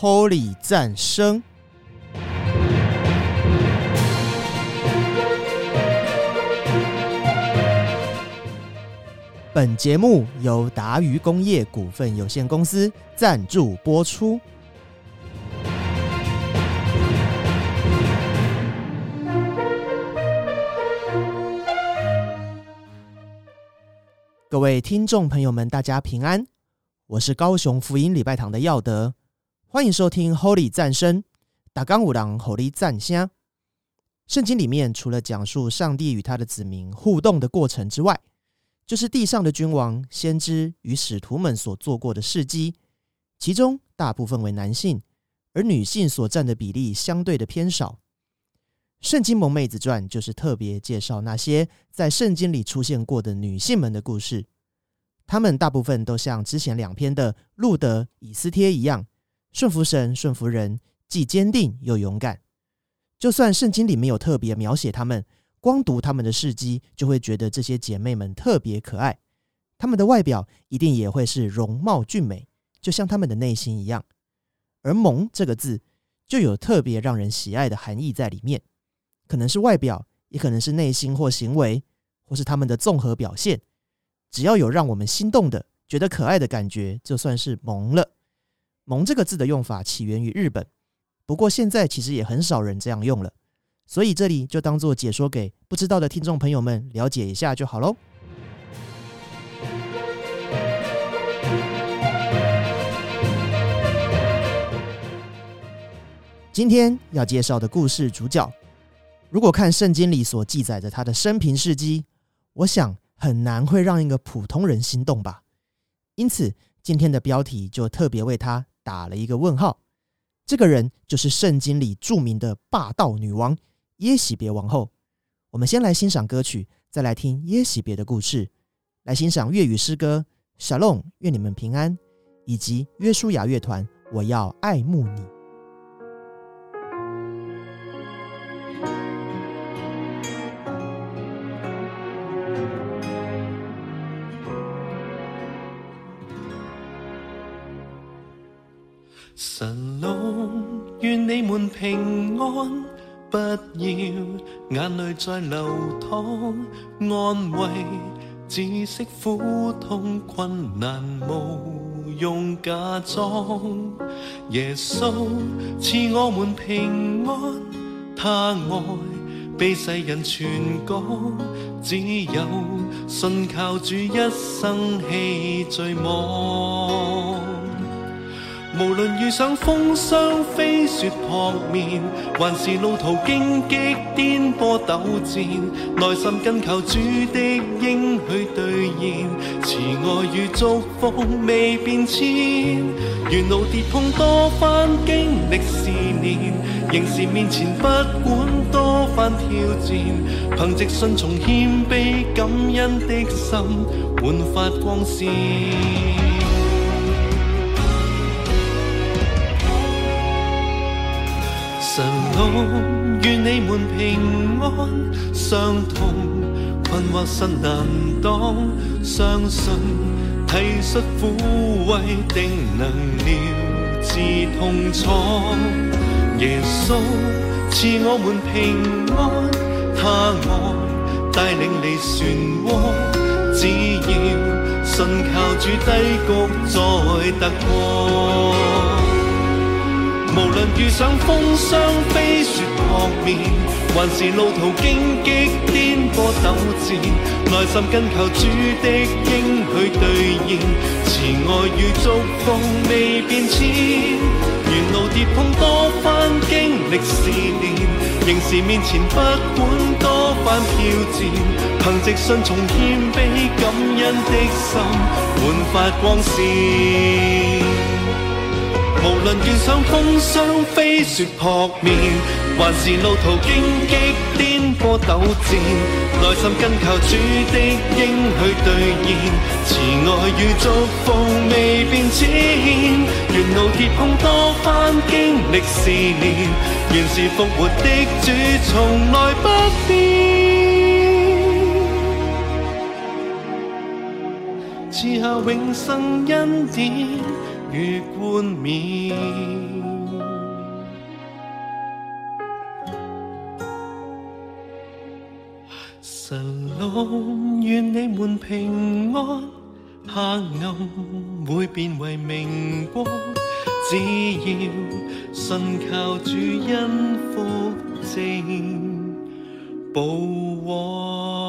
Holy 战声。本节目由达渝工业股份有限公司赞助播出。各位听众朋友们，大家平安，我是高雄福音礼拜堂的耀德，欢迎收听 Holy 战声，打刚五郎 Holy 战香。圣经里面除了讲述上帝与他的子民互动的过程之外，就是地上的君王、先知与使徒们所做过的事迹，其中大部分为男性，而女性所占的比例相对的偏少。圣经萌妹子传就是特别介绍那些在圣经里出现过的女性们的故事，她们大部分都像之前两篇的路德、以斯帖一样，顺服神、顺服人，既坚定又勇敢。就算圣经里没有特别描写她们，光读她们的事迹，就会觉得这些姐妹们特别可爱。她们的外表一定也会是容貌俊美，就像她们的内心一样。而“萌”这个字，就有特别让人喜爱的含义在里面。可能是外表，也可能是内心或行为，或是他们的综合表现。只要有让我们心动的、觉得可爱的感觉，就算是萌了。萌这个字的用法起源于日本，不过现在其实也很少人这样用了。所以这里就当做解说给不知道的听众朋友们了解一下就好喽。今天要介绍的故事主角。如果看圣经里所记载着他的生平事迹，我想很难会让一个普通人心动吧。因此，今天的标题就特别为他打了一个问号。这个人就是圣经里著名的霸道女王耶喜别王后。我们先来欣赏歌曲，再来听耶喜别的故事。来欣赏粤语诗歌《Shalom》，愿你们平安，以及约书亚乐团《我要爱慕你》。神龙，愿你们平安，不要眼泪再流淌。安慰只识苦痛困难，无用假装。耶稣赐我们平安，他爱被世人传讲，只有信靠主，一生弃罪妄。无论遇上风霜、飞雪扑面，还是路途荆棘、颠簸斗战，内心跟求主的应许兑现，慈爱与祝福未变迁。沿路跌碰多番经历试炼，仍是面前不管多番挑战，凭直信从谦卑感恩的心，焕发光线。愿你们平安。伤痛、困惑实难当，相信体恤抚慰定能疗治痛楚。耶稣赐我们平安，他爱带领你漩涡，只要信靠主，低谷再突破。无论遇上风霜、飞雪扑面，还是路途荆棘、颠簸陡战，内心跟求主的应许兑现，慈爱与祝福未变迁。沿路跌碰多番经历试炼，仍是面前不管多番挑战，凭藉信从谦卑感恩的心，焕发光线。无论遇上风霜、飞雪扑面，还是路途荆棘、颠簸陡战，内心跟靠主的应许兑现，慈爱与祝福未变迁。沿路跌碰多番经历试炼，原是复活的主从来不变，赐下永生恩典。与冠冕。神龙愿你们平安，黑暗会变为明光。只要信靠主恩福正保往。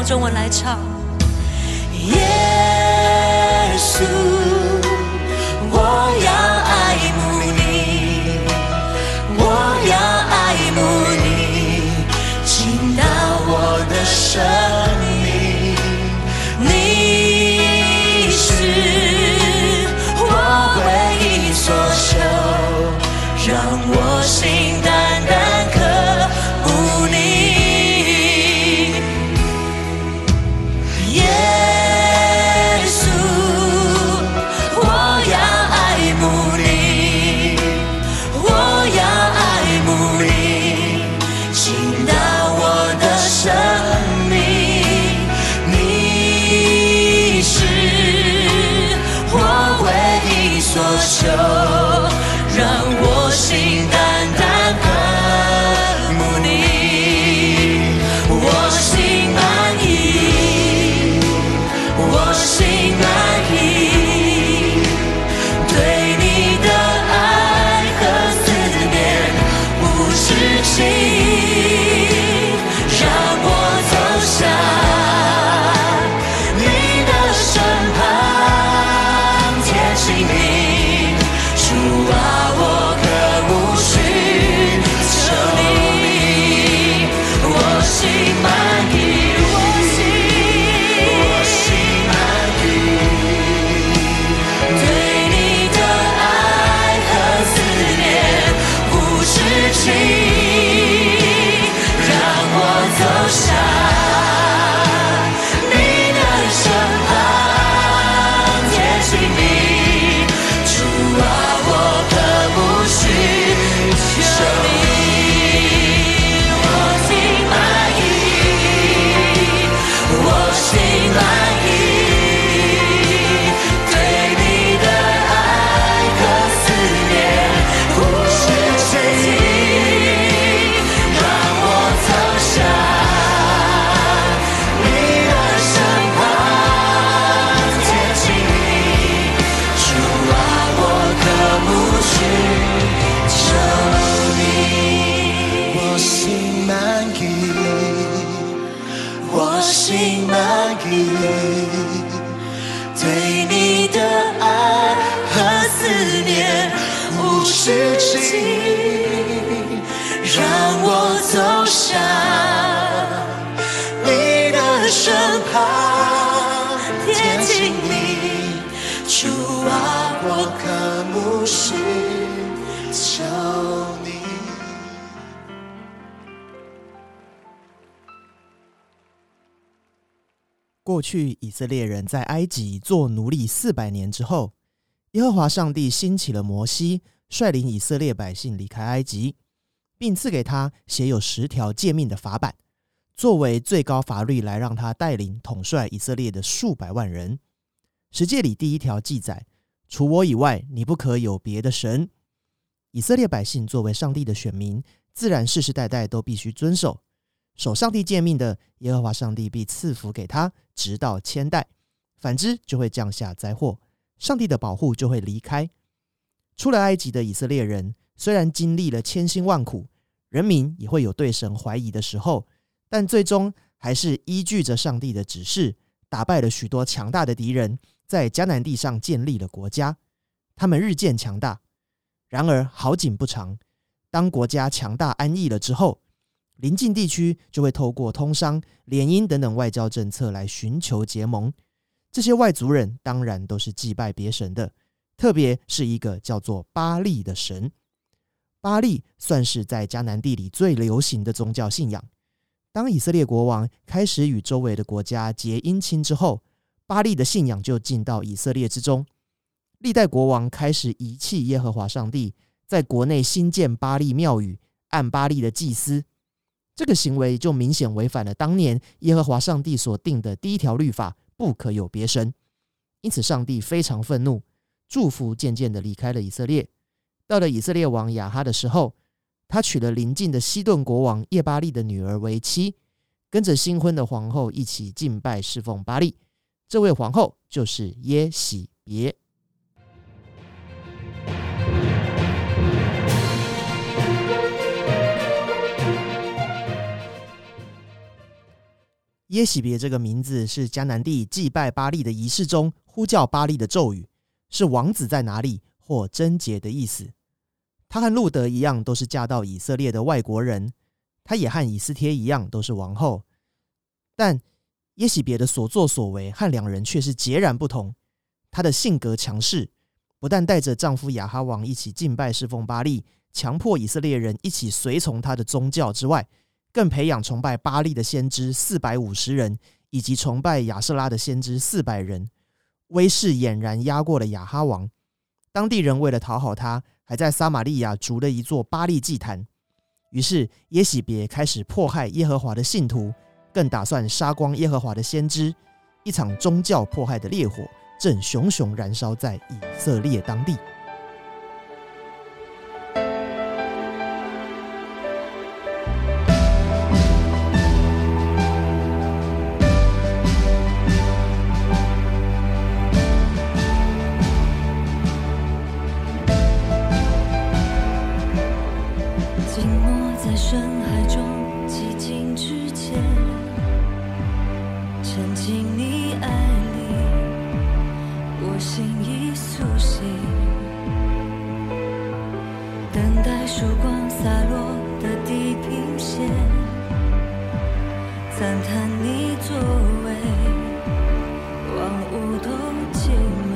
用中文来唱。去以色列人在埃及做奴隶四百年之后，耶和华上帝兴起了摩西，率领以色列百姓离开埃及，并赐给他写有十条诫命的法版，作为最高法律来让他带领统帅以色列的数百万人。十诫里第一条记载：除我以外，你不可有别的神。以色列百姓作为上帝的选民，自然世世代代都必须遵守。守上帝诫命的耶和华上帝必赐福给他，直到千代；反之，就会降下灾祸，上帝的保护就会离开。出了埃及的以色列人，虽然经历了千辛万苦，人民也会有对神怀疑的时候，但最终还是依据着上帝的指示，打败了许多强大的敌人，在迦南地上建立了国家。他们日渐强大。然而好景不长，当国家强大安逸了之后，邻近地区就会透过通商、联姻等等外交政策来寻求结盟。这些外族人当然都是祭拜别神的，特别是一个叫做巴利的神。巴利算是在迦南地里最流行的宗教信仰。当以色列国王开始与周围的国家结姻亲之后，巴利的信仰就进到以色列之中。历代国王开始遗弃耶和华上帝，在国内新建巴利庙宇，按巴利的祭司。这个行为就明显违反了当年耶和华上帝所定的第一条律法，不可有别神。因此，上帝非常愤怒，祝福渐渐的离开了以色列。到了以色列王亚哈的时候，他娶了邻近的西顿国王叶巴利的女儿为妻，跟着新婚的皇后一起敬拜侍奉巴利。这位皇后就是耶喜别。耶喜别这个名字是迦南地祭拜巴利的仪式中呼叫巴利的咒语，是王子在哪里或贞洁的意思。他和路德一样，都是嫁到以色列的外国人。他也和以斯帖一样，都是王后。但耶喜别的所作所为和两人却是截然不同。她的性格强势，不但带着丈夫亚哈王一起敬拜侍奉巴利，强迫以色列人一起随从他的宗教之外。更培养崇拜巴利的先知四百五十人，以及崇拜亚瑟拉的先知四百人，威势俨然压过了亚哈王。当地人为了讨好他，还在撒玛利亚筑了一座巴利祭坛。于是耶喜别开始迫害耶和华的信徒，更打算杀光耶和华的先知。一场宗教迫害的烈火正熊熊燃烧在以色列当地。感叹你作为，万物都敬。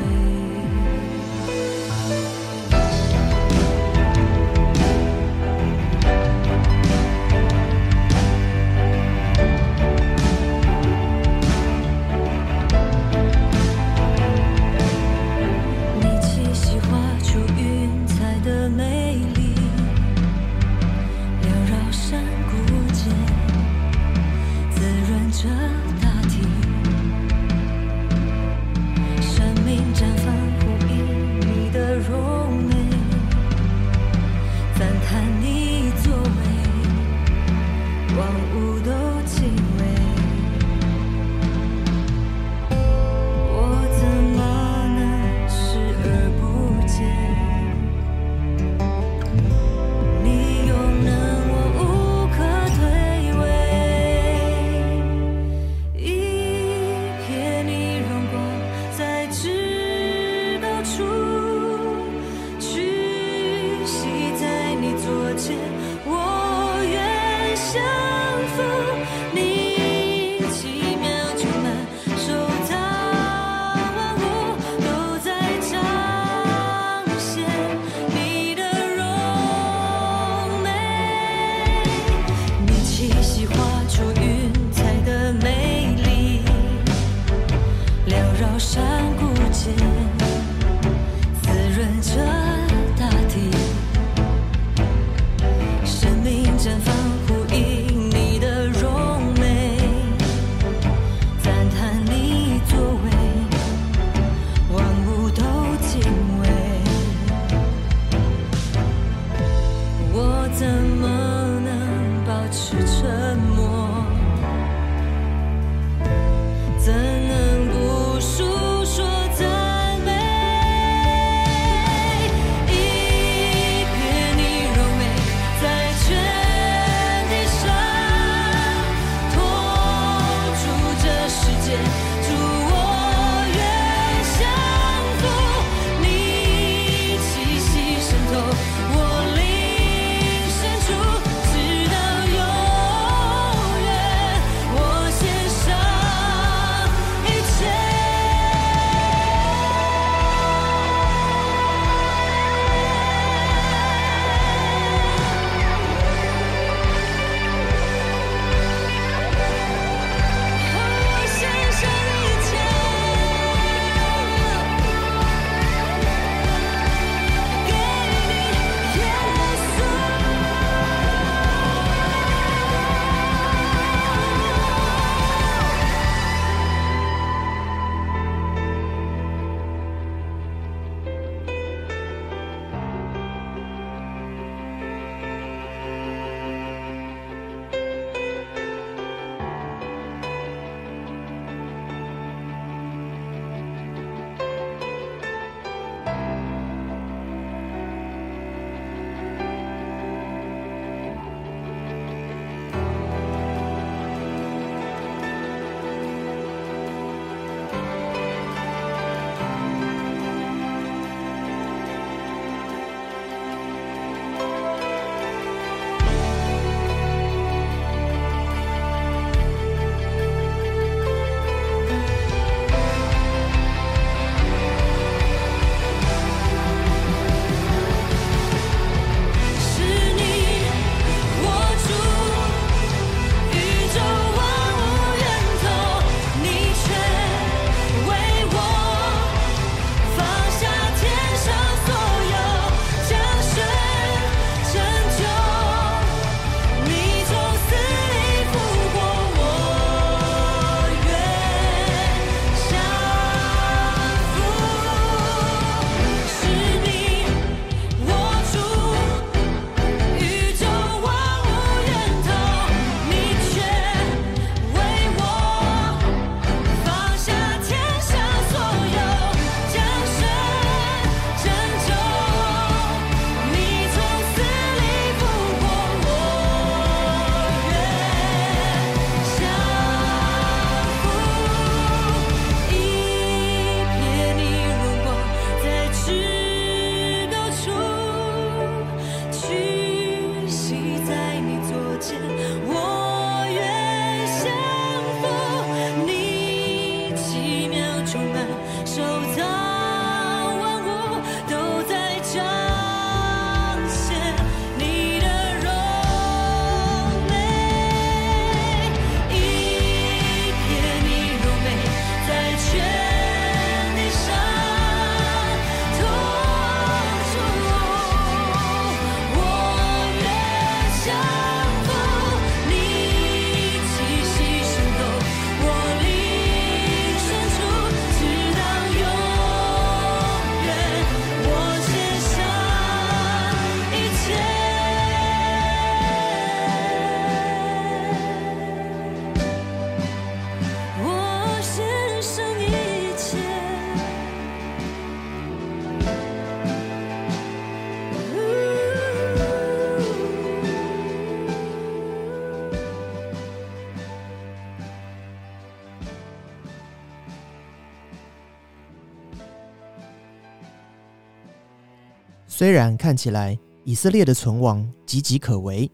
虽然看起来以色列的存亡岌岌可危，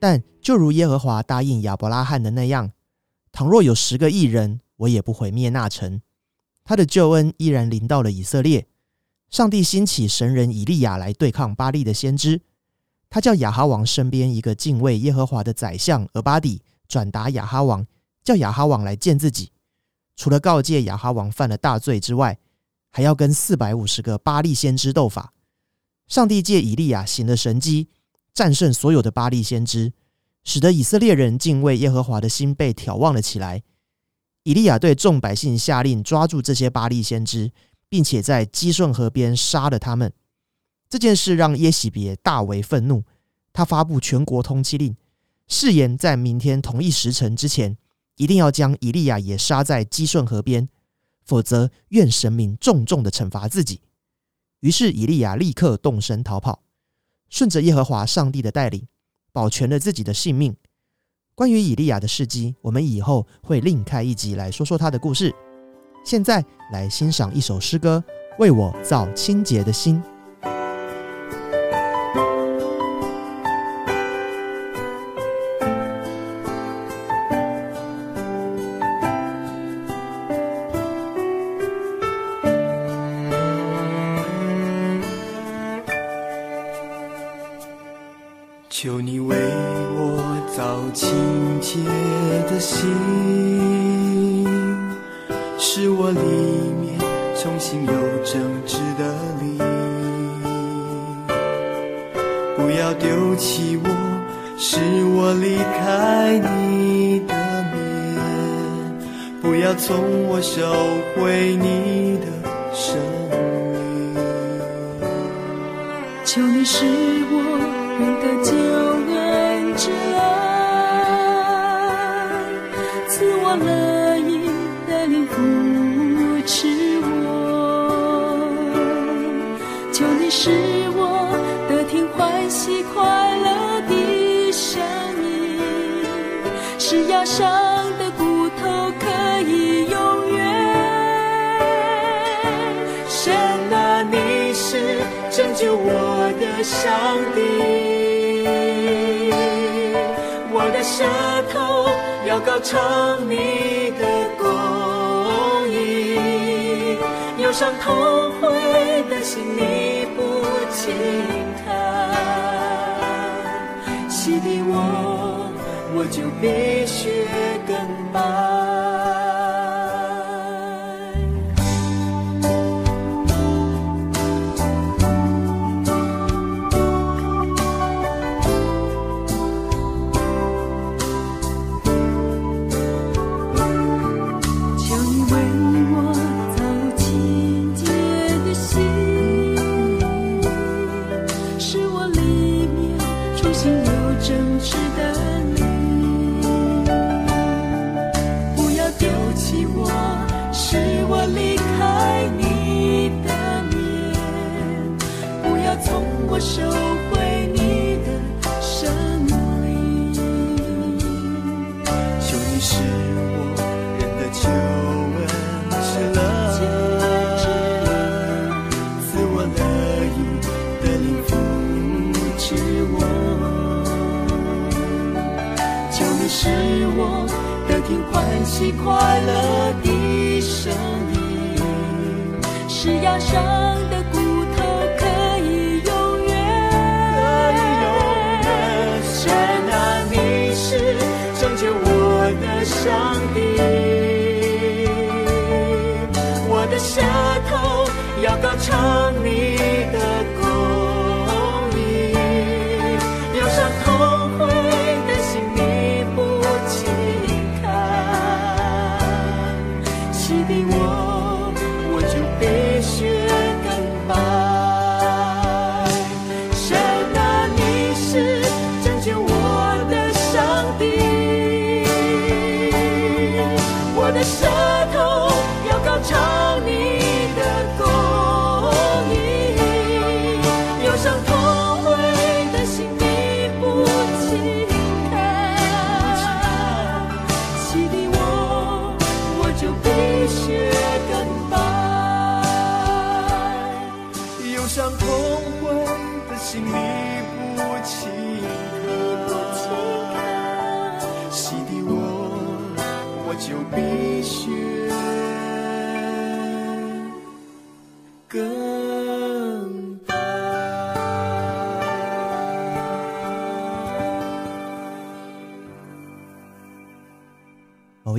但就如耶和华答应亚伯拉罕的那样，倘若有十个异人，我也不毁灭那城。他的救恩依然临到了以色列。上帝兴起神人以利亚来对抗巴利的先知，他叫亚哈王身边一个敬畏耶和华的宰相俄巴底转达亚哈王，叫亚哈王来见自己。除了告诫亚哈王犯了大罪之外，还要跟四百五十个巴利先知斗法。上帝借以利亚行了神迹，战胜所有的巴利先知，使得以色列人敬畏耶和华的心被挑旺了起来。以利亚对众百姓下令抓住这些巴利先知，并且在基顺河边杀了他们。这件事让耶喜别大为愤怒，他发布全国通缉令，誓言在明天同一时辰之前，一定要将以利亚也杀在基顺河边，否则愿神明重重的惩罚自己。于是以利亚立刻动身逃跑，顺着耶和华上帝的带领，保全了自己的性命。关于以利亚的事迹，我们以后会另开一集来说说他的故事。现在来欣赏一首诗歌，《为我造清洁的心》。伤的骨头可以永远。神啊，你是拯救我的上帝，我的舌头要高唱你的公义，忧伤痛悔的心你不轻看，洗涤我，我就比雪更白。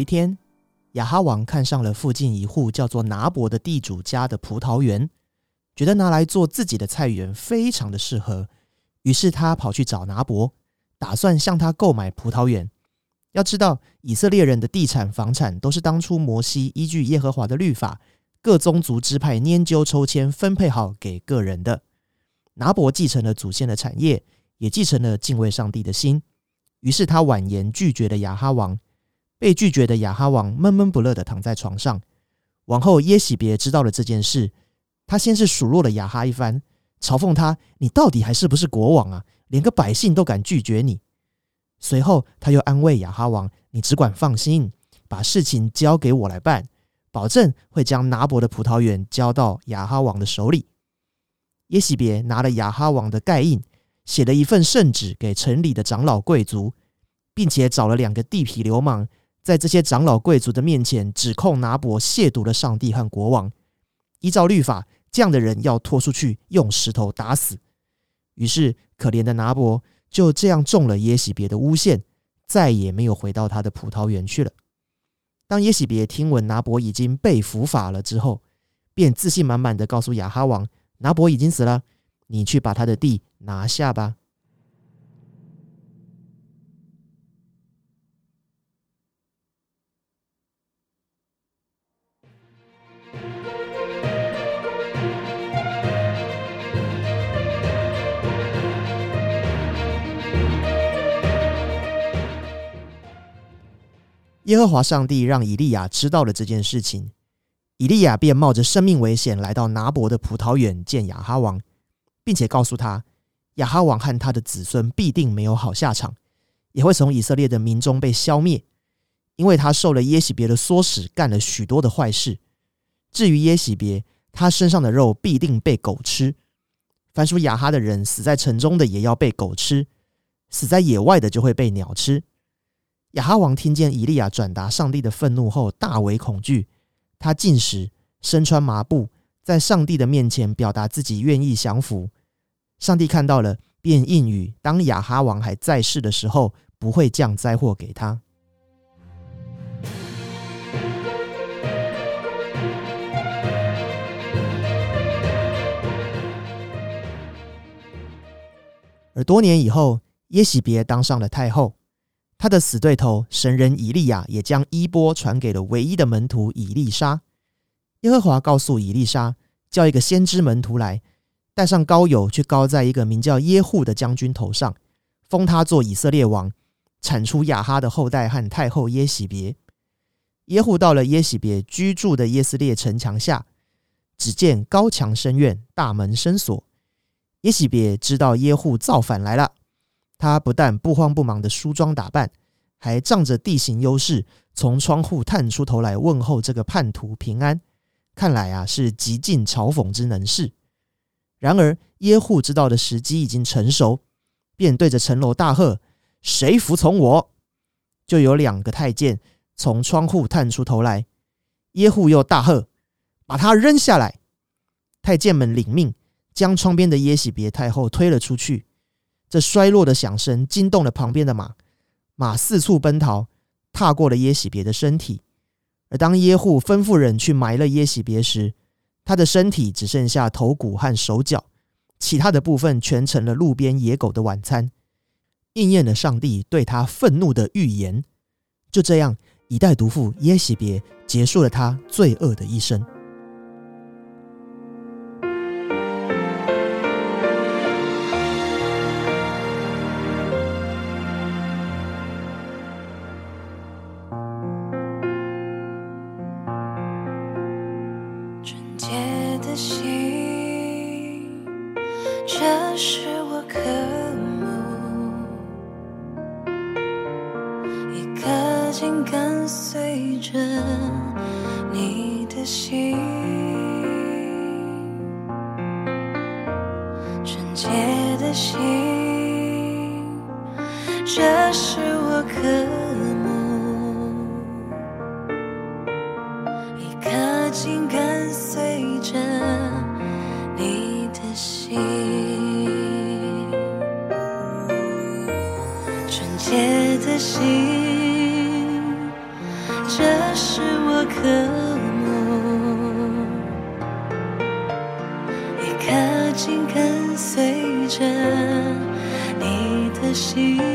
一天，亚哈王看上了附近一户叫做拿伯的地主家的葡萄园，觉得拿来做自己的菜园非常的适合，于是他跑去找拿伯，打算向他购买葡萄园。要知道，以色列人的地产房产都是当初摩西依据耶和华的律法，各宗族支派拈阄抽签分配好给个人的。拿伯继承了祖先的产业，也继承了敬畏上帝的心，于是他婉言拒绝了亚哈王。被拒绝的亚哈王闷闷不乐的躺在床上。王后耶喜别知道了这件事，他先是数落了亚哈一番，嘲讽他：“你到底还是不是国王啊？连个百姓都敢拒绝你。”随后他又安慰亚哈王：“你只管放心，把事情交给我来办，保证会将拿伯的葡萄园交到亚哈王的手里。”耶喜别拿了亚哈王的盖印，写了一份圣旨给城里的长老贵族，并且找了两个地痞流氓。在这些长老贵族的面前，指控拿伯亵渎了上帝和国王。依照律法，这样的人要拖出去，用石头打死。于是，可怜的拿伯就这样中了耶喜别的诬陷，再也没有回到他的葡萄园去了。当耶喜别听闻拿伯已经被伏法了之后，便自信满满的告诉亚哈王：“拿伯已经死了，你去把他的地拿下吧。”耶和华上帝让以利亚知道了这件事情，以利亚便冒着生命危险来到拿伯的葡萄园见亚哈王，并且告诉他，亚哈王和他的子孙必定没有好下场，也会从以色列的民中被消灭，因为他受了耶喜别的唆使，干了许多的坏事。至于耶喜别，他身上的肉必定被狗吃，凡属亚哈的人死在城中的也要被狗吃，死在野外的就会被鸟吃。亚哈王听见以利亚转达上帝的愤怒后，大为恐惧。他进食，身穿麻布，在上帝的面前表达自己愿意降服。上帝看到了，便应允：当亚哈王还在世的时候，不会降灾祸给他。而多年以后，耶喜别当上了太后。他的死对头神人以利亚也将衣钵传给了唯一的门徒以利沙。耶和华告诉以利沙，叫一个先知门徒来，带上膏油去膏在一个名叫耶户的将军头上，封他做以色列王，铲除亚哈的后代和太后耶喜别。耶户到了耶喜别居住的耶斯列城墙下，只见高墙深院，大门深锁。耶喜别知道耶户造反来了。他不但不慌不忙的梳妆打扮，还仗着地形优势，从窗户探出头来问候这个叛徒平安。看来啊，是极尽嘲讽之能事。然而耶户知道的时机已经成熟，便对着城楼大喝：“谁服从我？”就有两个太监从窗户探出头来。耶户又大喝：“把他扔下来！”太监们领命，将窗边的耶喜别太后推了出去。这衰落的响声惊动了旁边的马，马四处奔逃，踏过了耶喜别的身体。而当耶户吩咐人去埋了耶喜别时，他的身体只剩下头骨和手脚，其他的部分全成了路边野狗的晚餐，应验了上帝对他愤怒的预言。就这样，一代毒妇耶喜别结束了他罪恶的一生。纯洁的心，这是我渴慕。一颗紧跟随着你的心。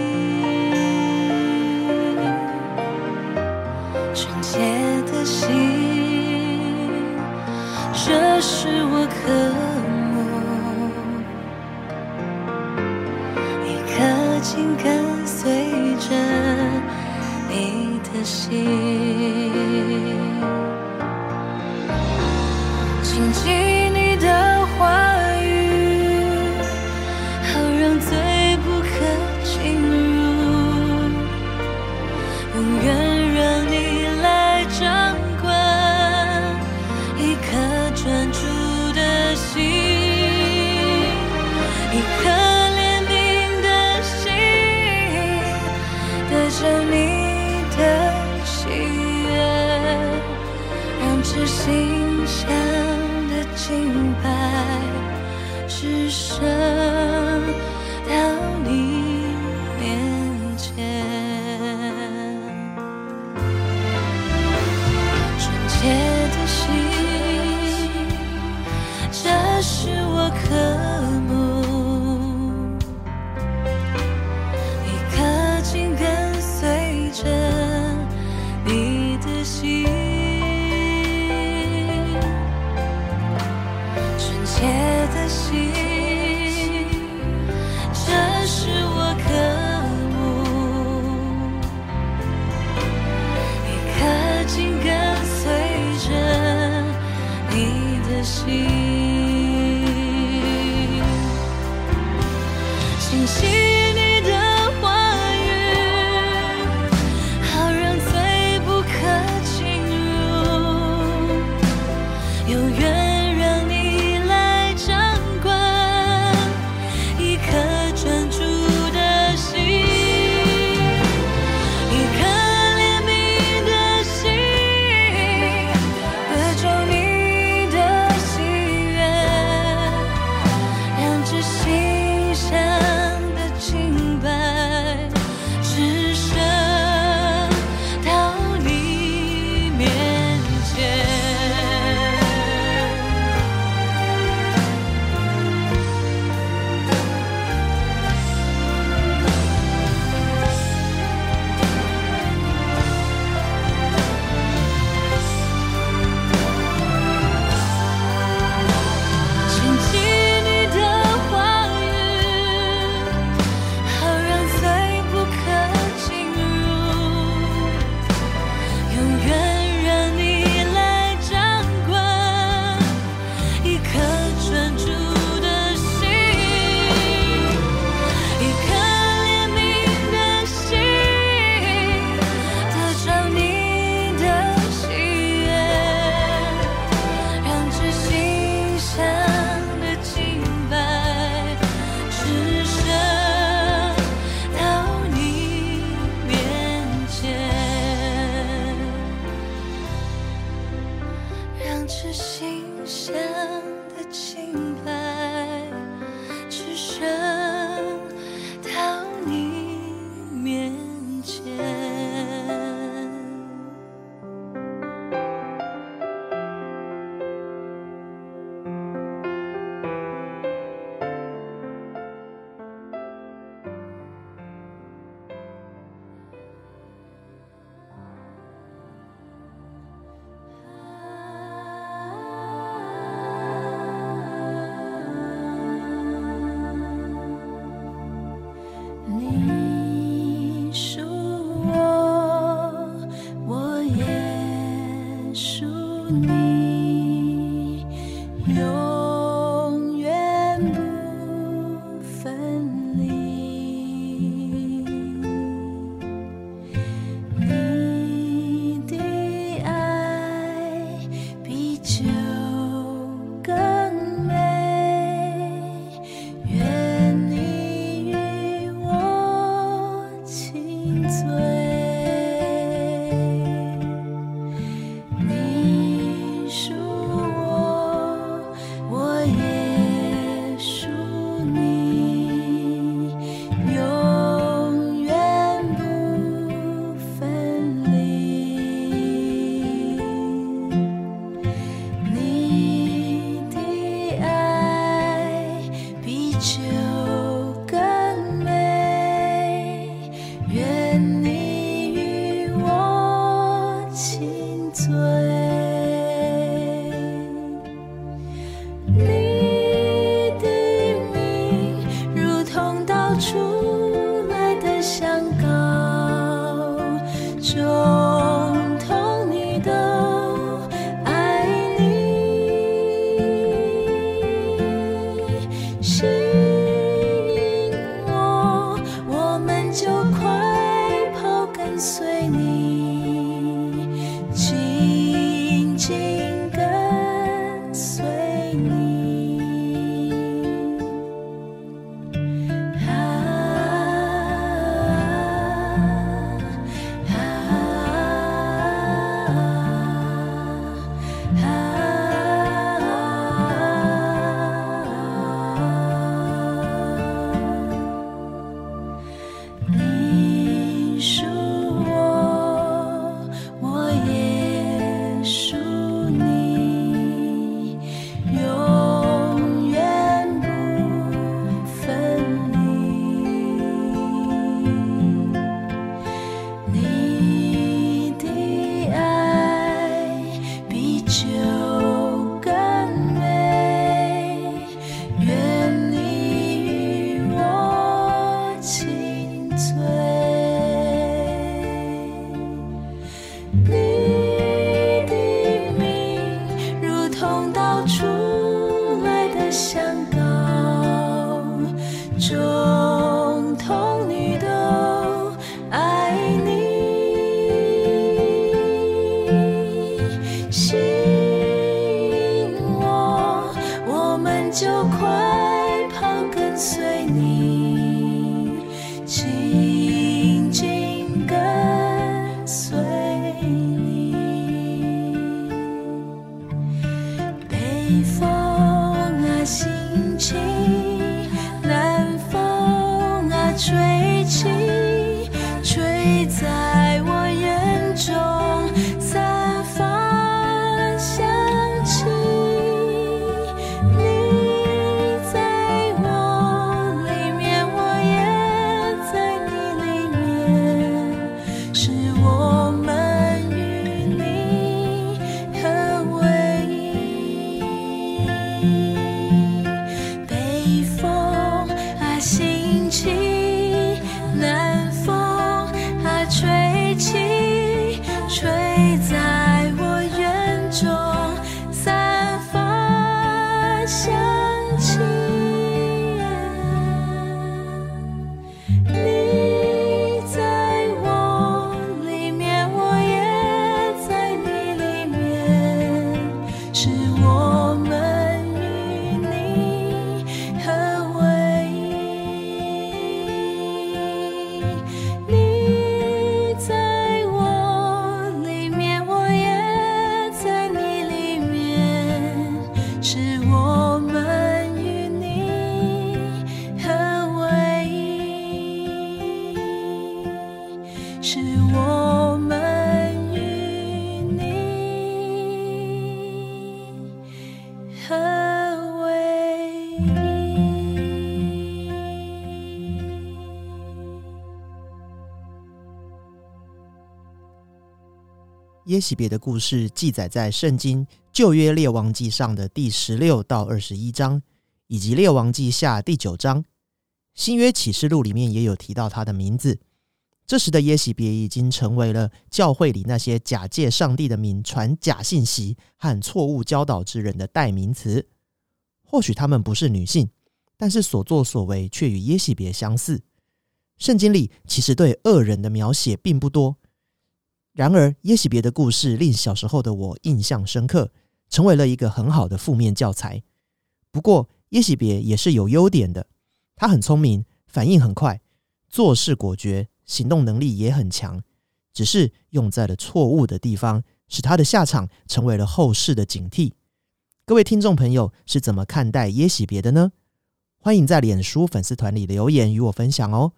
耶喜别的故事记载在圣经旧约列王记上的第十六到二十一章，以及列王记下第九章。新约启示录里面也有提到他的名字。这时的耶喜别已经成为了教会里那些假借上帝的名传假信息和错误教导之人的代名词。或许他们不是女性，但是所作所为却与耶喜别相似。圣经里其实对恶人的描写并不多。然而，耶喜别的故事令小时候的我印象深刻，成为了一个很好的负面教材。不过，耶喜别也是有优点的，他很聪明，反应很快，做事果决，行动能力也很强。只是用在了错误的地方，使他的下场成为了后世的警惕。各位听众朋友是怎么看待耶喜别的呢？欢迎在脸书粉丝团里留言与我分享哦。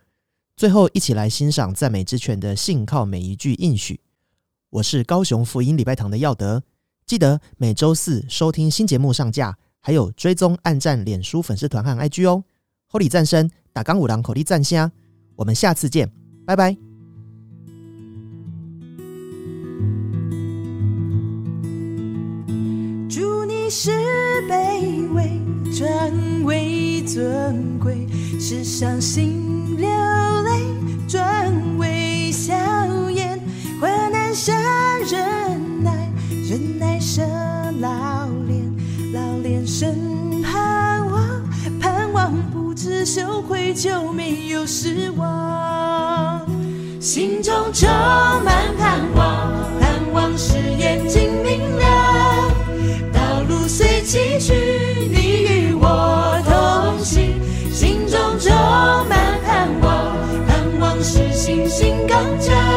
最后，一起来欣赏赞美之泉的信靠每一句应许。我是高雄福音礼拜堂的耀德，记得每周四收听新节目上架，还有追踪按赞脸书粉丝团和 IG 哦。Holy 战声打钢五郎口力战虾，我们下次见，拜拜。祝你是卑微转为尊贵，是伤心流泪转为笑下忍耐忍耐生老脸老脸生盼望盼望不知羞愧就没有失望心中充满盼望盼望是眼睛明亮道路虽崎岖你与我同行心中充满盼望盼望是信心刚强。